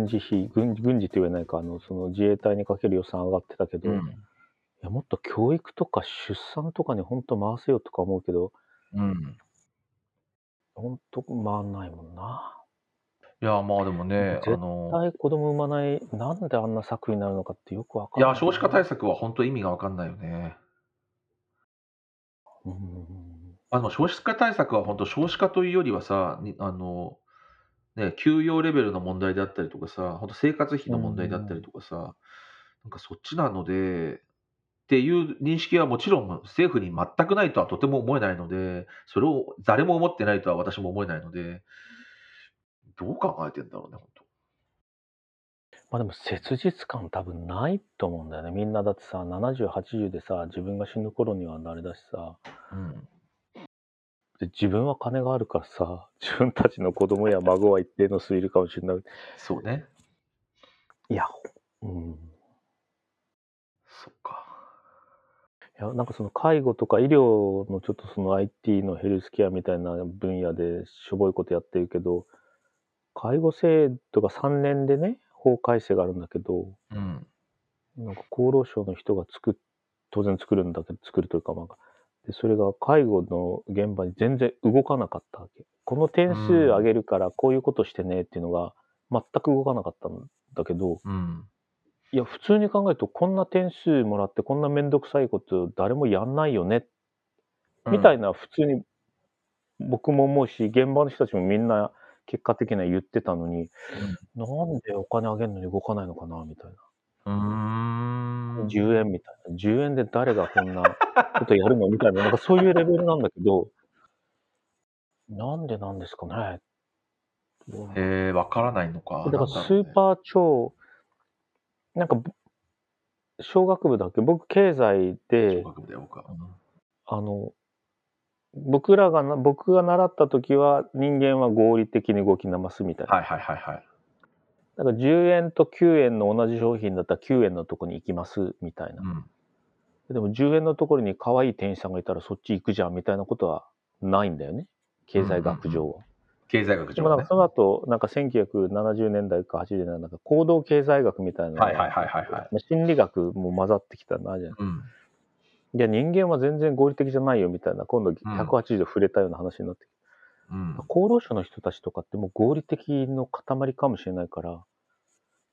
軍事費、軍軍事って言えないか、あの、その自衛隊にかける予算上がってたけど、いや、もっと教育とか出産とかに本当回せよとか思うけど、うん。本当回んないもんな。いや、まあでもね、あ絶の、対子供産まない、なんであんな策になるのかってよくわかいんない。や、少子化対策は本当意味がわかんないよね。うんあの、少子化対策は本当少子化というよりはさ、にあの、ね、給与レベルの問題であったりとかさ、本当生活費の問題だったりとかさ、なんかそっちなので、っていう認識はもちろん政府に全くないとはとても思えないので、それを誰も思ってないとは私も思えないので、どう考えてんだろうね、本当。まあでも切実感多分ないと思うんだよね。みんなだってさ、70、80でさ、自分が死ぬ頃にはあれだしさ、うん。で自分は金があるからさ、自分たちの子供や 孫は一定の数いるかもしれない。そうね。いや、うん。いそっか。や、なんかその介護とか医療のちょっとその IT のヘルスケアみたいな分野でしょぼいことやってるけど、介護制度が3年でね、法改正があるんだけど、うん。なんか厚労省の人が作っ、当然作るんだけど、作るというか、まあ、で、それが介護の現場に全然動かなかったわけ。この点数上げるからこういうことしてねっていうのが全く動かなかったんだけど、うん。いや、普通に考えるとこんな点数もらってこんなめんどくさいこと誰もやんないよね、みたいな普通に僕も思うし、現場の人たちもみんな結果的には言ってたのに、なんでお金あげるのに動かないのかなみたいな。うーん。10円みたいな。10円で誰がこんなことやるのみたいな、なんかそういうレベルなんだけど、なんでなんですかね。へえ、わからないのか。だからスーパー超、なんか、小学部だっけ？僕、経済で。あの、僕らがな、僕が習った時は人間は合理的に動きなますみたいな。はいはいはいはい。だから10円と9円の同じ商品だったら9円のとこに行きますみたいな。うん。でも10円のところに可愛い店員さんがいたらそっち行くじゃんみたいなことはないんだよね。経済学上は。経済学上ねでもなんか。その後、なんか1970年代か80年代なんか行動経済学みたいなはいはいはいはいはい。まあ心理学も混ざってきたなじゃん。うん。いや人間は全然合理的じゃないよみたいな、今度180度触れたような話になってきて、うん。厚労省の人たちとかってもう合理的の塊かもしれないから、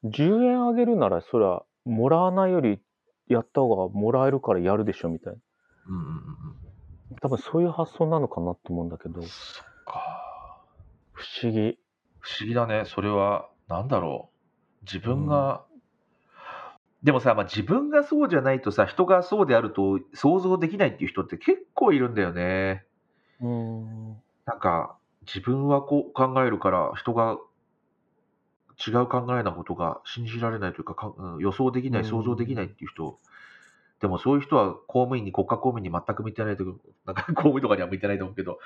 10円あげるならそれはもらわないよりやった方がもらえるからやるでしょみたいな。うんうんうんうん。多分そういう発想なのかなと思うんだけど、そっか。不思議。不思議だね。それは、なんだろう。自分が、でもさ、まあ、自分がそうじゃないとさ、人がそうであると想像できないっていう人って結構いるんだよね。うーん。なんか、自分はこう考えるから、人が違う考えなことが信じられないというか、かうん予想できない、うん。想像できないっていう人、でもそういう人は公務員に、国家公務員に全く向いてないというか、なんか公務員とかには向いてないと思うけど、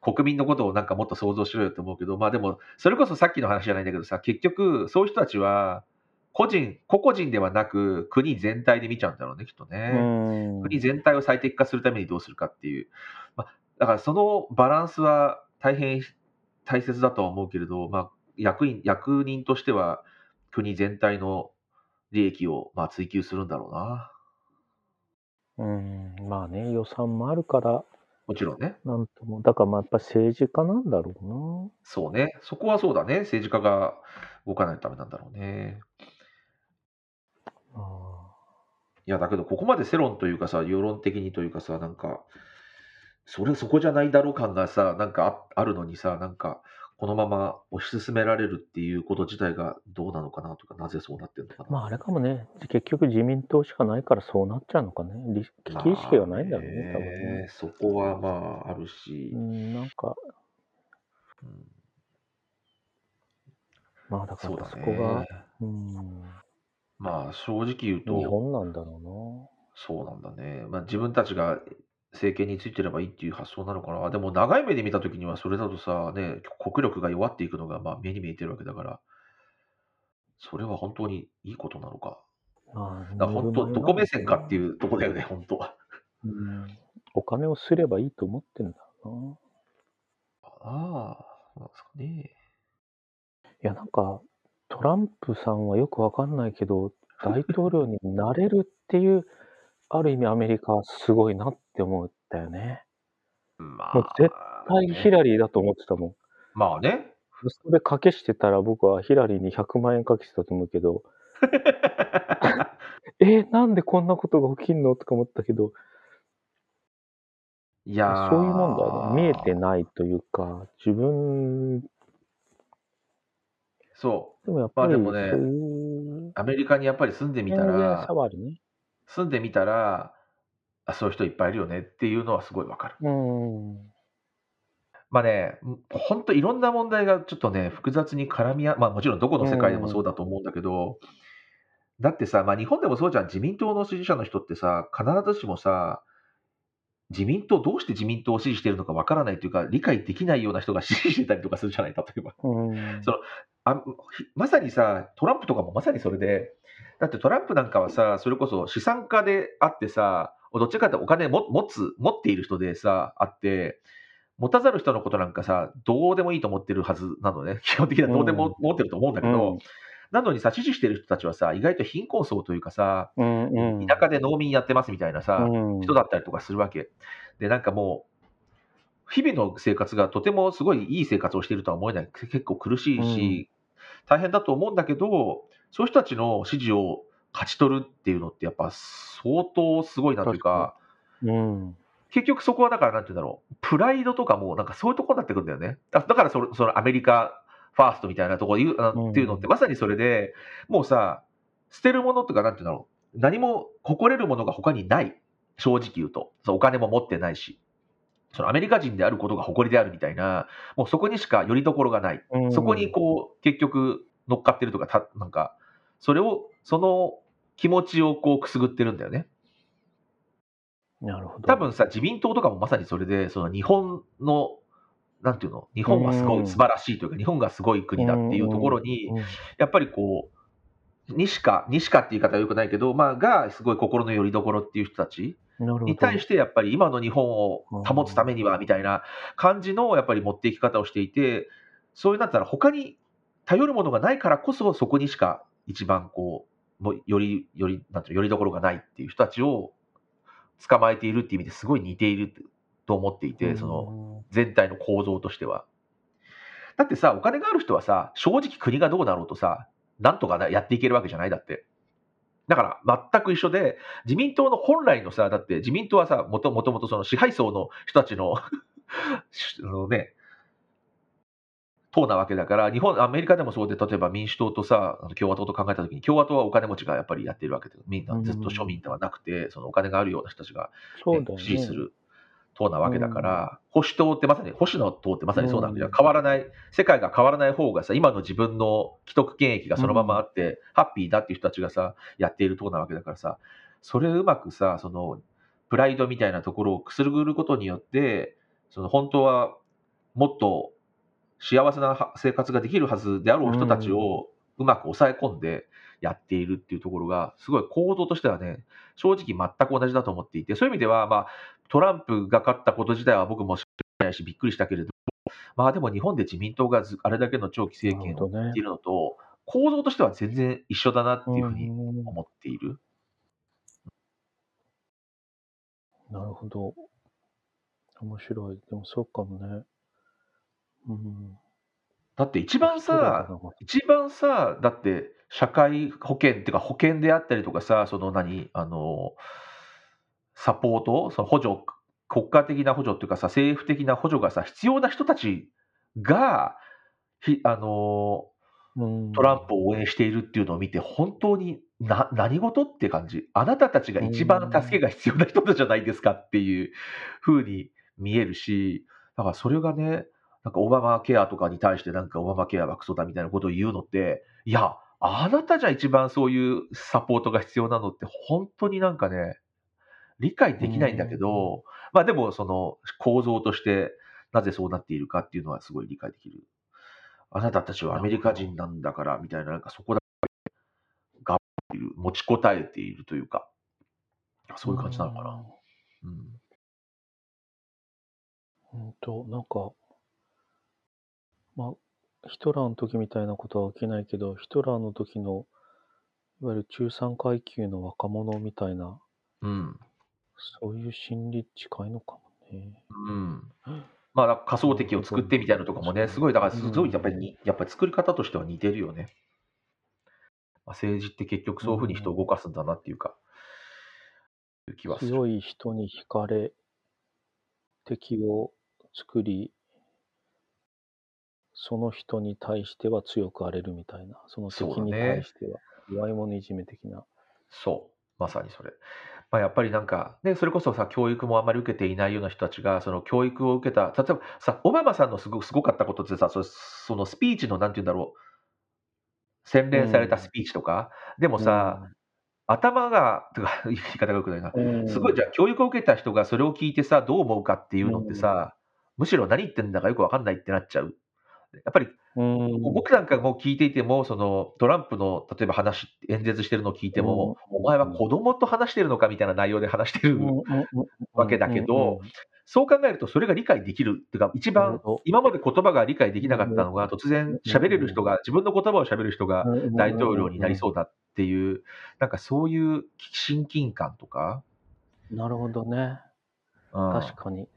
国民のことをなんかもっと想像しろよって思うけど、まあでも、それこそさっきの話じゃないんだけどさ、結局、そういう人たちは、個人、個々人ではなく、国全体で見ちゃうんだろうね、きっとね。国全体を最適化するためにどうするかっていう、まあ、だからそのバランスは大変大切だとは思うけれど、まあ、役員役人としては国全体の利益をまあ追求するんだろうな。うん。まあね、予算もあるから、もちろんね。なんとも。だからまあやっぱ政治家なんだろうそうね。そこはそうだね。政治家が動かないとダメなんだろうね。な。あいや、だけど、ここまで世論というかさ、世論的にというかさ、なんか、それそこじゃないだろう感がさ、なんかああるのにさ、なんか、このまま推し進められるっていうこと自体がどうなのかなとか、なぜそうなってるのかな。まああれかもね、結局自民党しかないからそうなっちゃうのかね。り危機意識がないんだろうね、多分ね。そこはまあ、あるしう、ん、なんか、うんまあだからそこがね、。うん、まあ、正直言う日と、本なんだろそうなんだね。まあ、自分たちが政権についてればいいっていう発想なのかな？でも、長い目で見たときには、それだとさ、ね、国力が弱っていくのが、まあ、目に見えてるわけだから、それは本当にいいことなのか？あ、だから本当、どこ目線かってう。いうとこだよね、本当は。うん。お金をすればいいと思ってんだろああ、なんですかね。うな。いや、なんか、トランプさんはよくわかんないけど、大統領になれるっていう、ある意味アメリカはすごいなって思ったよね。まもう絶あ、対ヒラリーだと思ってたもん。まあね。それ賭けしてたら僕はヒラリーに100万円かけてたと思うけど、えーなんでこんなことが起きんのとか思ったけど、いやーそういうもんだよね。見えてないというか、自分、そでもやっぱり、まあでもね。アメリカにやっぱり住んでみたらね。住んでみたら、あ、そういう人いっぱいいるよねっていうのはすごいわかる。うん。まあね、本当いろんな問題がちょっとね、複雑に絡み合う、まあもちろんどこの世界でもそうだと思うんだけど、だってさ、まあ日本でもそうじゃん、自民党の支持者の人ってさ、必ずしもさ、自民党、どうして自民党を支持しているのかわからないというか、理解できないような人が支持してたりとかするじゃない、例えば。うん。そのあひまさにさ、トランプとかもまさにそれで、だってトランプなんかはさ、それこそ資産家であってさ、どっちかっていうとお金も持つ、持っている人でさ、あって、持たざる人のことなんかさ、どうでもいいと思ってるはずなのね。基本的にはどうでも持ってると思うんだけど、うんなのにさ、支持してる人たちはさ、意外と貧困層というかさ、うんうん。田舎で農民やってますみたいなさ、うん人だったりとかするわけ。で、なんかもう、日々の生活がとてもすごいいい生活をしているとは思えない。結構苦しいし、大変だと思うんだけど、そういう人たちの支持を勝ち取るっていうのってやっぱ相当すごいなというか、うん。結局そこはだからなんて言うんだろう、プライドとかもなんかそういうところになってくるんだよね。だだからそのアメリカファーストみたいなところ言うあうんっていうのってまさにそれで、もうさ、捨てるものとかなんて言うんだろう、何も誇れるものが他にない。正直言うと。そうお金も持ってないし。そのアメリカ人であることが誇りであるみたいな、もうそこにしかよりどころがない。うんそこにこう、結局乗っかってるとか、たなんか、それを、その気持ちをこうくすぐってるんだよね。なるほど。多分さ、自民党とかもまさにそれで、その日本の、なんていうの、日本はすごうん。い素晴らしいというか、日本がすごい国だっていうところに、うん。やっぱりこう、西か、西かっていう言い方はよくないけど、まあ、がすごい心の拠り所っていう人たち。に対して、やっぱり今の日本を保つためには、みたいな感じの、やっぱり持っていき方をしていて、そういうなったら他に頼るものがないからこそ、そこにしか一番こう、もうより、より、なんていうのよりどころがないっていう人たちを捕まえているっていう意味ですごい似ていると思っていて、その全体の構造としては。だってさ、お金がある人はさ、正直国がどうなろうとさ、なんとかなやっていけるわけじゃないだって。だから全く一緒で、自民党の本来のさ、だって自民党はさ、もともとその支配層の人たちの のね、党なわけだから、日本、アメリカでもそうで、例えば民主党とさ、共和党と考えたときに、共和党はお金持ちがやっぱりやってるわけで、みんなずっと庶民ではなくて、そのお金があるような人たちがね。支持する党なわけだから、保守党ってまさに、保守の党ってまさにそうなん。うん。変わらない、世界が変わらない方がさ、今の自分の既得権益がそのままあって、ハッピーだっていう人たちがさ、やっている党なわけだからさ、それをうまくさ、その、プライドみたいなところをくすぐることによって、その本当はもっと幸せな生活ができるはずであろう人たちをうまく抑え込んでやっているっていうところが、すごい構造としてはね、正直全く同じだと思っていて、そういう意味では、まあ、トランプが勝ったこと自体は僕も知らないし、びっくりしたけれども、まあでも日本で自民党がずあれだけの長期政権をやっているのと、構造としては全然一緒だなっていうふうにうん思っている。なるほど。面白い。でもそうかもね。うん。だって一番さ、一番さ、だって社会保険っていうか保険であったりとかさ、その何、あの、サポート、その補助、国家的な補助っていうかさ、政府的な補助がさ、必要な人たちが、ひあの、うんトランプを応援しているっていうのを見て、本当にな何事って感じ。あなたたちが一番助けが必要な人たちじゃないですかっていう風に見えるし、だからそれがね、なんかオバマケアとかに対してなんかオバマケアはクソだみたいなことを言うのって、いや、あなたじゃ一番そういうサポートが必要なのって本当になんかね、理解できないんだけど、まあでもその構造としてなぜそうなっているかっていうのはすごい理解できる。あなたたちはアメリカ人なんだからみたいな、なんかそこだけがっいる、持ちこたえているというか、そういう感じなのかな。うん。うんと、なんか、まあ、ヒトラーの時みたいなことは起きないけど、ヒトラーの時の、いわゆる中産階級の若者みたいな、うん。そういう心理近いのかもね。うん。まあ、仮想敵を作ってみたいなのとかもね、すごい、だからすごいやっぱりに、やっぱり作り方としては似てるよね。まあ、政治って結局そういうふうに人を動かすんだなっていうか、いう気はする。強い人に惹かれ、敵を作り、その人に対しては強く荒れるみたいな、その敵に対しては弱い者いじめ的な。そう、まさにそれ。まあ、やっぱりなんか、ね、それこそさ、教育もあまり受けていないような人たちが、その教育を受けた、例えばさ、オバマさんのすごくすごかったことってさ、そそのスピーチの、なんて言うんだろう、洗練されたスピーチとか、でもさ、頭が、とか 言い方がよくないな、うん、すごいじゃあ教育を受けた人がそれを聞いてさ、どう思うかっていうのってさ、むしろ何言ってんだかよくわかんないってなっちゃう。やっぱりうん、僕なんかも聞いていても、そのトランプの例えば話、演説してるのを聞いても、お前は子供と話してるのかみたいな内容で話してるわけだけどそう考えるとそれが理解できるっていうか、一番今まで言葉が理解できなかったのが、突然喋れる人が、自分の言葉を喋る人が大統領になりそうだっていう、なんかそういう親近感とか、なるほどね。うん。確かに。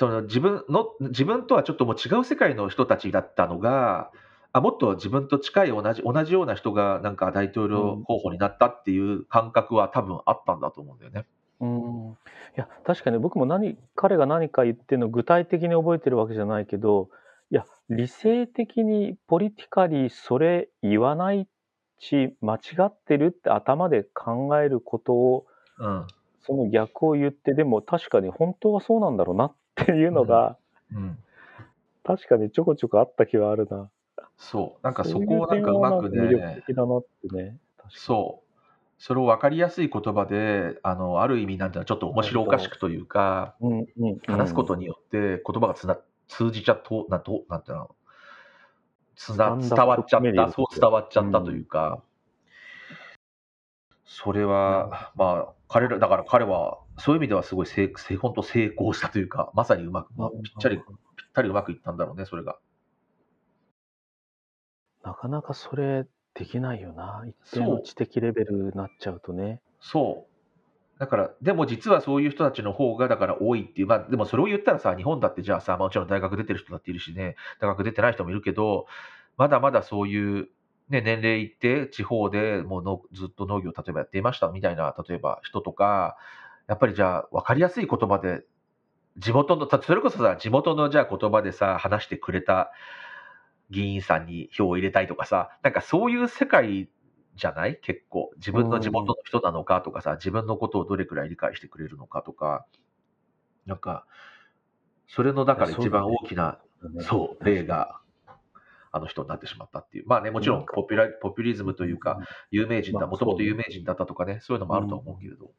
その自分の自分とはちょっともう違う世界の人たちだったのが、あもっと自分と近い同じ同じような人がなんか大統領候補になったっていう感覚は多分あったんだと思うんだよね。うん。いや、確かに僕も何、彼が何か言ってるの具体的に覚えてるわけじゃないけど、いや、理性的にポリティカリーそれ言わないし、間違ってるって頭で考えることを、うんその逆を言って、でも確かに本当はそうなんだろうなっていうのが、うん、確かにちょこちょこあった気はあるな。そう。なんかそこをなんかうまくそういう点はなんか魅ね力的だなってね。そう。それを分かりやすい言葉であのある意味なんていうのちょっと面白おかしくというかうんうんうん、話すことによって言葉がつな通じちゃっとなとなんていうの？つな伝わっちゃったそう伝わっちゃったというか、それはまあ彼らだから彼はそういう意味ではすごい成成本当成功したというか まさにうまく、まあ、ぴったりぴったりうまくいったんだろうねそれが。なかなかそれできないよな。一定の知的レベルになっちゃうとね。そう。だからでも実はそういう人たちの方がだから多いっていう。まあでもそれを言ったらさ日本だってじゃあさ、まあもちろん大学出てる人だっているしね。大学出てない人もいるけどまだまだそういう、ね、年齢いって地方でもうのずっと農業例えばやっていましたみたいな例えば人とかやっぱりじゃあ分かりやすい言葉で地元のたそれこそさ地元のじゃあ言葉でさ話してくれた議員さんに票を入れたいとかさなんかそういう世界じゃない？結構。自分の地元の人なのかとかさ自分のことをどれくらい理解してくれるのかとか。なんかそれのだから一番大きなそう、例が、あの人になってしまったっていう。まあね、もちろんポピュラ、ポピュリズムというか、有名人だ、まあもともと有名人だったとかね、そういうのもあるとは思うけれど。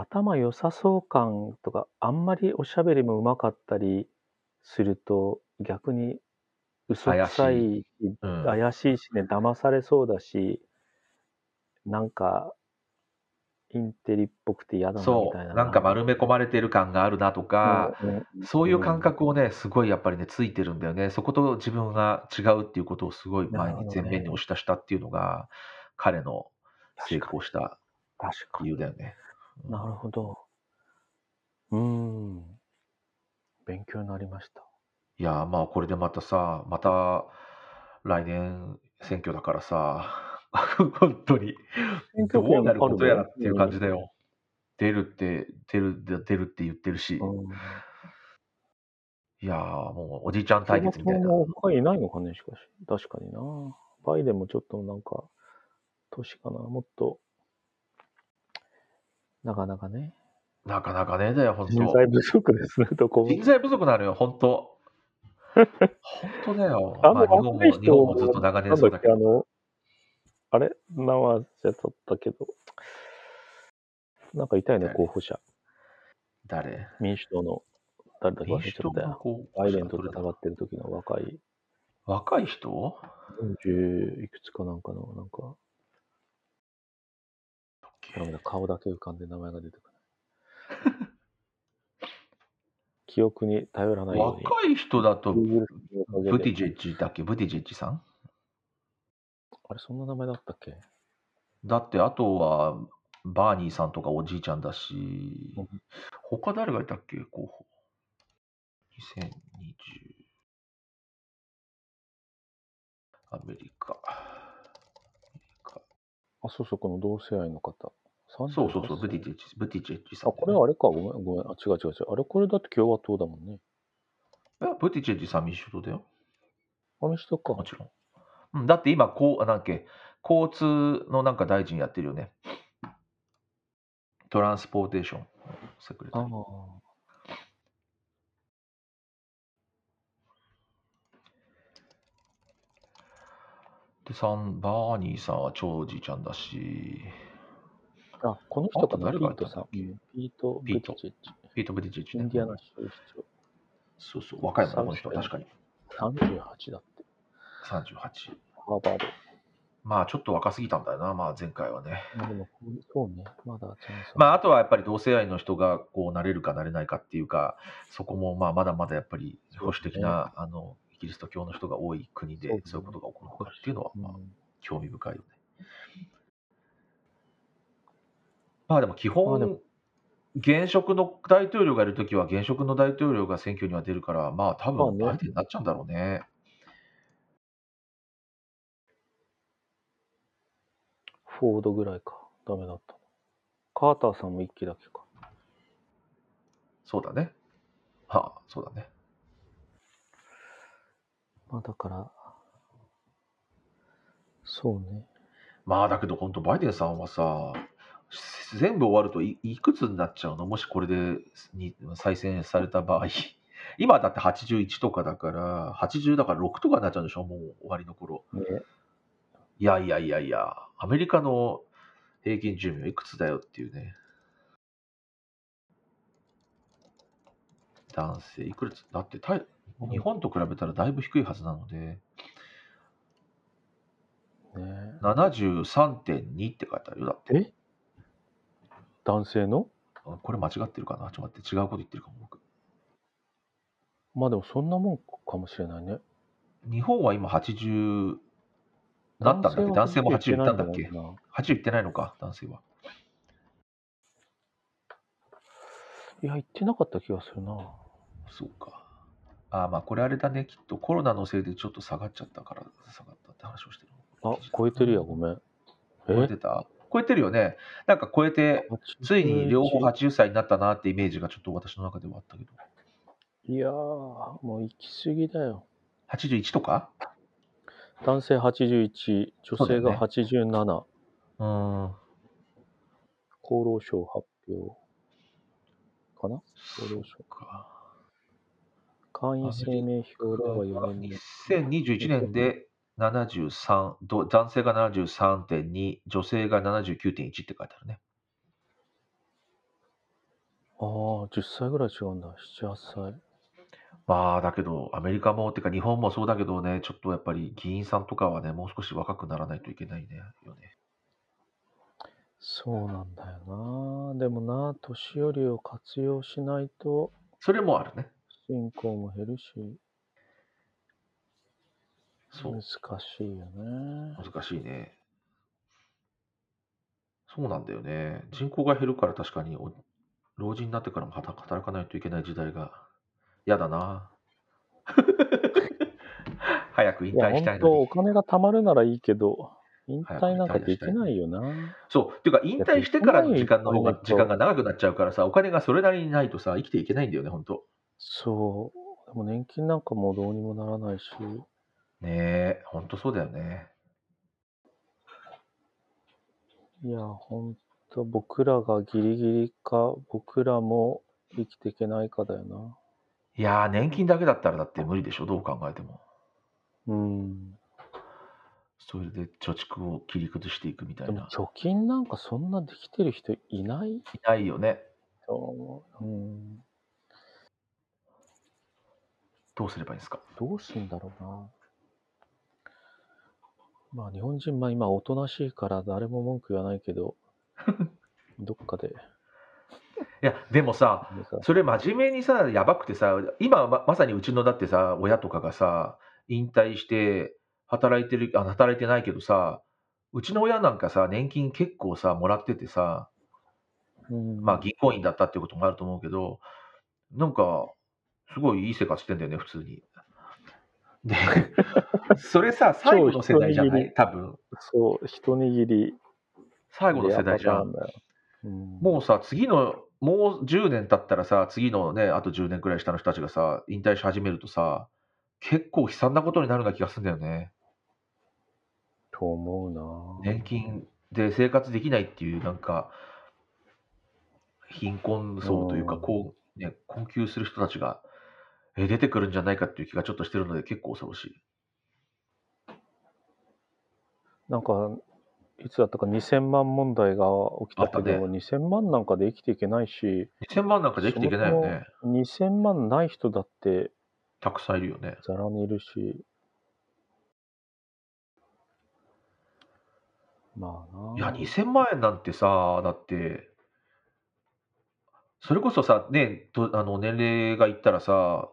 頭良さそう感とか、あんまりおしゃべりもうまかったりすると、逆に嘘くさい、うん。怪しいしね、騙されそうだし、なんか、インテリっぽくて嫌だなみそたいな。う、なんか丸め込まれてる感があるなとか、うんうんそういう感覚をね、すごいやっぱりね、ついてるんだよね。そこと自分が違うっていうことをすごい前になるほどね前面に押し出したっていうのが、彼の成功した確かに。理由だよね。うんなるほど。うーん。勉強になりました。いやー、まあこれでまたさ、また来年選挙だからさ、本当にどうなることやらっていう感じだよ。出るって、出る、出るって言ってるし、うん。いやー、もうおじいちゃん対決みたいな。も他にいないのかね、しかし。確かにな。バイデンもちょっとなんか、年かな。もっと、なかなかね。なかなかねえだよ、本当。人材不足ですね、どこも。人材不足なのよ、本当。本当だよ。あ のまあ、日本も、日本もずっと長年そうだけど。あの、あれ？名は忘れちゃったけど。なんかいたよね、誰？候補者。誰？民主党の、誰だ民主党れちゃったよ。のこうバイデンと戦ってる時の若い、若い人？40いくつかなんかの、なんか、顔だけ浮かんで名前が出てくる。記憶に頼らないように。若い人だと、ブティジェッジだっけ？ブティジェッジさん？あれ、そんな名前だったっけ？だって、あとは、バーニーさんとかおじいちゃんだしうん、他誰がいたっけ？候補。2020。アメリカ。アメリカあ、そうそう、この同性愛の方。そうそうそう、38ブティジェッジ、ブティジェッジさんね、これはあれか、ごめん、ごめん。あ、違う違う違う。あれ、これだって共和党だもんね。いやブティジェッジさん民主党だよ。あの人か。もちろん。うん、だって今、こう、あなんけ、交通のなんか大臣やってるよね。トランスポーテーションセクレタあリー。あ。で、さん、バーニーさんは超おじいちゃんだし、あ、この人かな、ピートさピート・ブティジェッジ。ピート・ブティジェッジねインディアナ州市そうそう、若いもんね、この人、確かに。長。38だって。38。ハーバード。まあ、ちょっと若すぎたんだよな、まあ、前回はね。まあでも、そうね。まだチャンスまあ、ああとはやっぱり同性愛の人がこうなれるかなれないかっていうか、そこもまあまだまだやっぱり保守的な、あのキリスト教の人が多い国でそういうことが起こるのかっていうのは、まあ、うん興味深いよね。まあでも基まあで本、現職の大統領がいるときは現職の大統領が選挙には出るから、まあ多まあね分バイデンになっちゃうんだろうね。フォードぐらいか。ダメだった。カーターさんも一期だけか。そうだね。はあ、そうだね。まあだから、そうね。まあだけど本当バイデンさんはさ、全部終わるといいくつになっちゃうの？もしこれでに再選された場合。今だって81とかだから、80だから6とかになっちゃうんでしょ？もう終わりの頃。ねいやいやいやいや、アメリカの平均寿命はいくつだよっていうね。男性、いくつだってたい日本と比べたらだいぶ低いはずなので、ね73.2って書いてあるよ。だって。え男性の？あこれ間違ってるかな？ちょっと待って、違うこと言ってるかも、僕。まあでもそんなもんかもしれないね。日本は今80、なったんだっけ？男性も80いったんだっけ言ってないと思うな ?80 いってないのか、男性は。いや、言ってなかった気がするな。そうか。あーまあ、これあれだね、きっとコロナのせいでちょっと下がっちゃったから下がったって話をしてる。あ、超えてるや、ごめん。超えてた？超えてるよね。なんか超えて、ついに両方80歳になったなってイメージがちょっと私の中ではあったけど。いやー、もう行き過ぎだよ。81とか？男性81、女性が87、うーん。厚労省発表かな？厚労省。か。会員生命表では4年に。2021年で73ど男性が73.2女性が79.1って書いてあるねああ、10歳ぐらい違うんだ。7、8歳。まあだけどアメリカもってか日本もそうだけどねちょっとやっぱり議員さんとかはねもう少し若くならないといけないねよねそうなんだよな。でもな、年寄りを活用しないと、それもあるね人口も減るし、そう。難しいよね。難しいね。そうなんだよね。人口が減るから確かにお老人になってからも働働かないといけない時代が嫌だな。早く引退したいの本当おに金が貯まるならいいけど、引退なんかできないよな。そう。ってい。う。か、引退してからの時間の方が、時間が長くなっちゃうからさ、お金がそれなりにないとさ、生きていけないんだよね、本当。そう。でも年金なんかもうどうにもならないし、ねえ、本当そうだよね。いや、本当僕らがギリギリか、僕らも生きていけないかだよな。いやー、年金だけだったらだって無理でしょ、どう考えても。うん。それで貯蓄を切り崩していくみたいな。貯金なんかそんなできてる人いない？いないよね。と思う。うん。どうすればいいんですか？どうすんだろうな。まあ日本人、まあ今おとなしいから誰も文句言わないけど、どっかで。いや、でもさ、それ真面目にさ、やばくてさ、今ままさにうちのだってさ、親とかがさ、引退して働いてる、あ、働いてないけどさ、うちの親なんかさ、年金結構さ、もらっててさ、うんまあ銀行員だったっていうこともあると思うけど、なんか、すごいいい生活してんだよね、普通に。で、それさ、最後の世代じゃない？多分。そう、一握り。最後の世代じゃん。うん。もうさ、次の、もう10年経ったらさ、次のね、あと10年くらい下の人たちがさ、引退し始めるとさ、結構悲惨なことになるような気がするんだよね。と思うな。年金で生活できないっていう、なんか、貧困層というか、うん。こう、ね、困窮する人たちが、え出てくるんじゃないかっていう気がちょっとしてるので、結構恐ろしい。なんか、いつだったか2000万問題が起きたけど、2000万なんかで生きていけないし、2000万なんかで生きていけないよね。そもそも2000万ない人だってたくさんいるよね。ざらにいるし、まあな。いや、2000万円なんてさ、だって、それこそさ、ね、とあの年齢がいったらさ、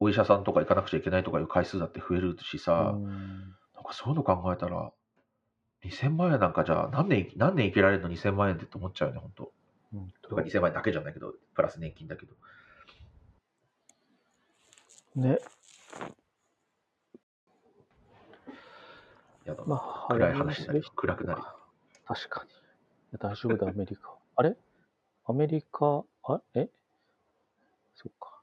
お医者さんとか行かなくちゃいけないとかいう回数だって増えるしさ、うんなんかそういうの考えたら、2000万円なんかじゃあ何年、何年生きられるの？2000万円ってって思っちゃうよね、本当。うんとか2000万円だけじゃないけど、プラス年金だけど。ね、やだな。まあ、暗い話にな暗くなる。確かに。大丈夫だ、アメリカ。あれ？アメリカ、あえ？そっか。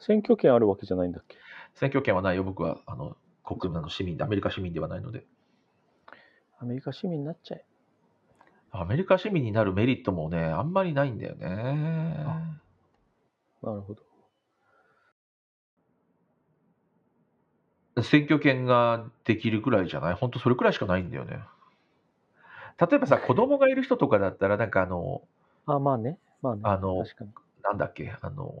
選挙権あるわけじゃないんだっけ？選挙権はないよ、僕は、あの、国民の市民で、アメリカ市民ではないので。アメリカ市民になっちゃえ。アメリカ市民になるメリットもね、あんまりないんだよね。なるほど。選挙権ができるくらいじゃない？本当それくらいしかないんだよね。例えばさ、子供がいる人とかだったら、なんかあの、あ、まあね。まあね。あの。なんだっけ、あの、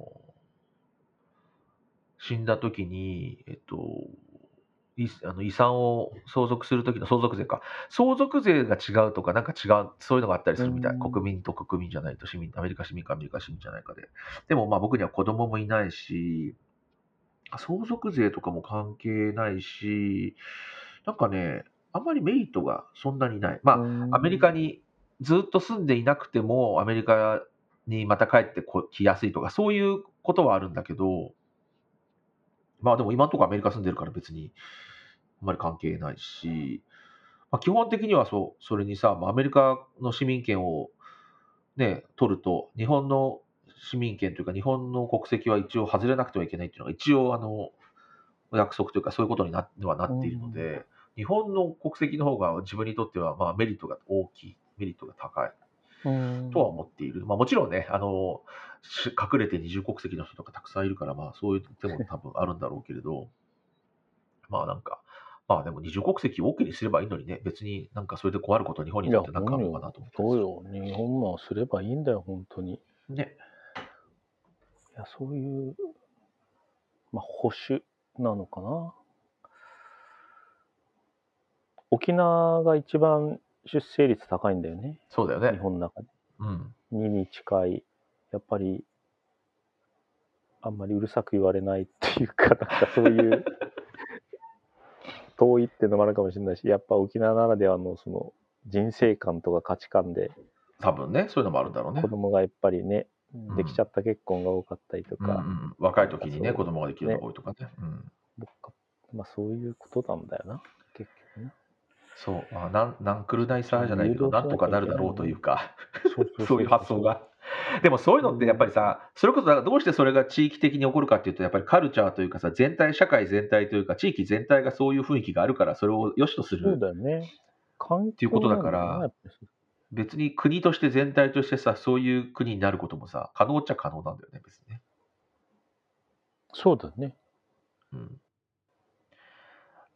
死んだ時に、えっと、いあの遺産を相続する時の相続税か。相続税が違うとか、なんか違う、そういうのがあったりするみたい。うん国民と国民じゃないと市民、アメリカ市民かアメリカ市民じゃないかで。でもまあ僕には子供もいないし、相続税とかも関係ないし、なんかね、あんまりメリットがそんなにない。まあ、うんアメリカにずっと住んでいなくても、アメリカにまた帰ってこ来やすいとか、そういうことはあるんだけど、まあでも今のところアメリカ住んでるから別にあんまり関係ないし、まあ、基本的にはそう、それにさ、まあアメリカの市民権をね、取ると、日本の市民権というか、日本の国籍は一応外れなくてはいけないっていうのが一応あの、お約束というかそういうことになはなっているので、日本の国籍の方が自分にとってはまあメリットが大きい、メリットが高い。うんとは思っている。まあもちろんね、あの、し隠れて二重国籍の人とかたくさんいるから、まあそういう手も多分あるんだろうけれど、まあなんか、まあでも二重国籍を OK にすればいいのにね、別になんかそれで困ることは日本にとってなんかあるのかなと思って。そうよ。日本もすればいいんだよ、本当に。いね。や、そういう、まあ、保守なのかな。沖縄が一番出生率高いんだよね。日そうだよね。本の中で。うん。2に近い。やっぱり、あんまりうるさく言われないっていうか、なんかそういう、遠いっていうのもあるかもしれないし、やっぱ沖縄ならではのその人生観とか価値観で、多分ね、そういうのもあるんだろうね子。供がやっぱりね、んできちゃった結婚が多かったりとうんうか、ん、若い時にね、子供ができるのが多いとかね。うん、まあそういうことなんだよな。そう、まあ、なんなんくるないさじゃないけど、なんとかなるだろうというか、そういう発想。が。でもそういうのってやっぱりさ、それこそだからどうしてそれが地域的に起こるかっていうと、やっぱりカルチャーというかさ、全体、社会全体というか、地域全体がそういう雰囲気があるから、それを良しとすそうる。だよね。環ていうことだ境から別に国として全体としてさ、そういう国になることもさ、可能っちゃ可能なんだよね、別にね。そうだね。うん。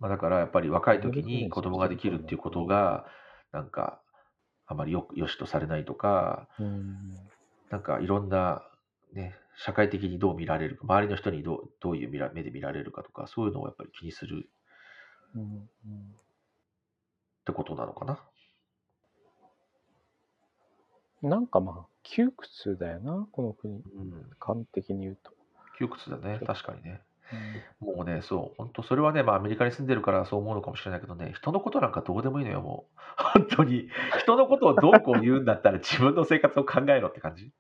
まあ、だからやっぱり若い時に子供ができるっていうことが、なんか、あまりよよしとされないとか、うん。なんかいろんな、ね、社会的にどう見られるか、周りの人にどうどういう見ら目で見られるかとか、そういうのをやっぱり気にするってことなのかな？なんかまあ、窮屈だよな、この国。うん。感的に言うと。窮屈だね。確かにね。うんもうね、そう、本当それはね、まあアメリカに住んでるからそう思うのかもしれないけどね、人のことなんかどうでもいいのよ、もう。本当に。人のことをどうこう言うんだったら自分の生活を考えろって感じ？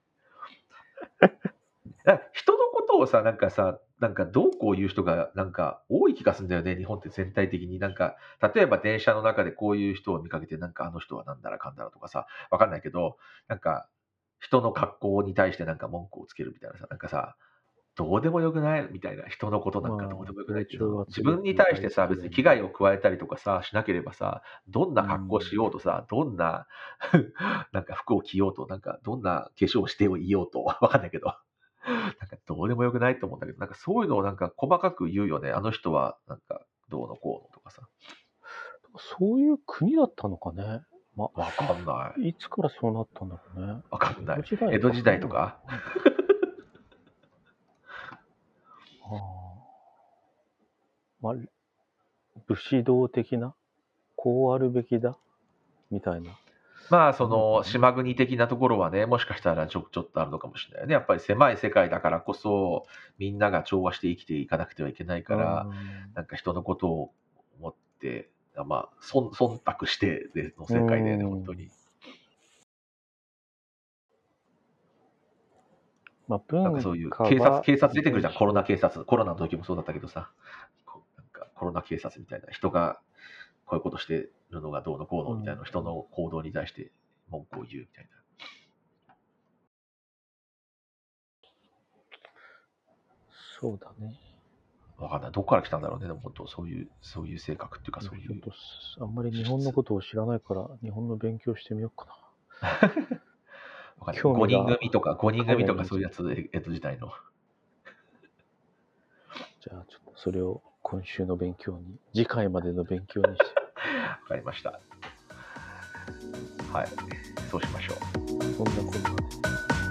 人のことをさ、なんかさ、なんかどうこう言う人がなんか多い気がするんだよね、日本って全体的に。なんか、例えば電車の中でこういう人を見かけて、なんかあの人はなんだらかんだらとかさ、わかんないけど、なんか人の格好に対してなんか文句をつけるみたいなさ、なんかさ、どうでもよくない？みたいな、人のことなんかどうでもよくないっていう自分に対してさ、別に危害を加えたりとかさ、しなければさ、どんな格好しようとさ、どんな、なんか服を着ようと、なんかどんな化粧をしていようと、わかんないけど、なんかどうでもよくないと思うんだけど、なんかそういうのをなんか細かく言うよね。あの人はなんかどうのこうのとかさ。そういう国だったのかね。まわかんない。いつからそうなったんだろうね。わかんない。江戸時代とかああ。まあ、武士道的な、こうあるべきだ、みたいな。まあ、その、島国的なところはね、もしかしたらちょちょっとあるのかもしれないよね。やっぱり狭い世界だからこそ、みんなが調和して生きていかなくてはいけないから、うんなんか人のことを思って、まあ、そん忖度してでの世界だよね、うん本当に。まあ、なんかそういうは警察、警察出てくるじゃん、コロナ警察。コロナの時もそうだったけどさ、なんかコロナ警察みたいな人がこういうことしてるのがどうのこうのみたいな人の行動に対して文句を言うみたいな。そうだね。わかんない。どこから来たんだろうね、でも本当、そういう、そういう性格っていうか、そういうあんまり日本のことを知らないから、日本の勉強してみようかな。わかんない興味が5人組とか、5人組とかはいそういうやつで、江戸時代の。じゃあ、ちょっとそれを今週の勉強に、次回までの勉強にして。わかりました。はい。そうしましょう。そんなこんなで。